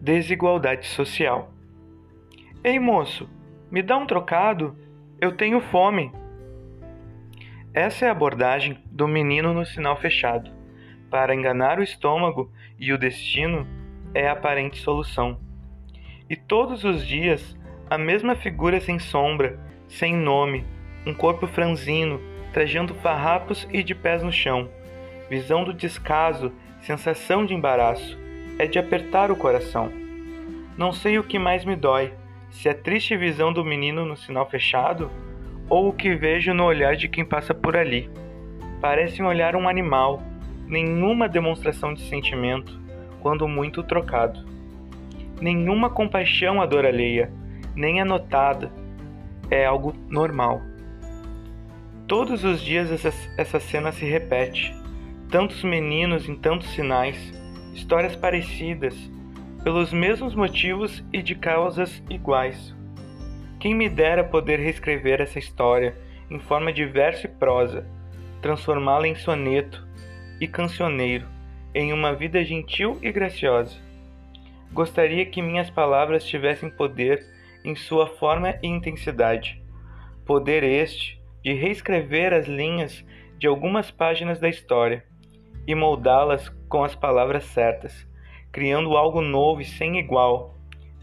Desigualdade social. Ei, moço, me dá um trocado? Eu tenho fome. Essa é a abordagem do menino no sinal fechado. Para enganar o estômago e o destino é a aparente solução. E todos os dias, a mesma figura sem sombra, sem nome, um corpo franzino, trajando farrapos e de pés no chão. Visão do descaso, sensação de embaraço, é de apertar o coração. Não sei o que mais me dói, se a triste visão do menino no sinal fechado ou o que vejo no olhar de quem passa por ali. Parece um olhar um animal, nenhuma demonstração de sentimento, quando muito trocado. Nenhuma compaixão à dor alheia, nem anotada, é algo normal. Todos os dias essa, essa cena se repete. Tantos meninos em tantos sinais, histórias parecidas, pelos mesmos motivos e de causas iguais. Quem me dera poder reescrever essa história em forma de verso e prosa, transformá-la em soneto e cancioneiro, em uma vida gentil e graciosa. Gostaria que minhas palavras tivessem poder em sua forma e intensidade. Poder este de reescrever as linhas de algumas páginas da história e moldá-las com as palavras certas, criando algo novo e sem igual,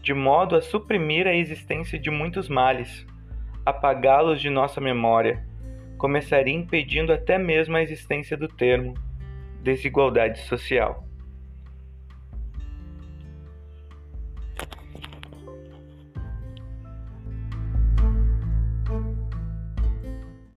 de modo a suprimir a existência de muitos males, apagá-los de nossa memória. Começaria impedindo até mesmo a existência do termo desigualdade social.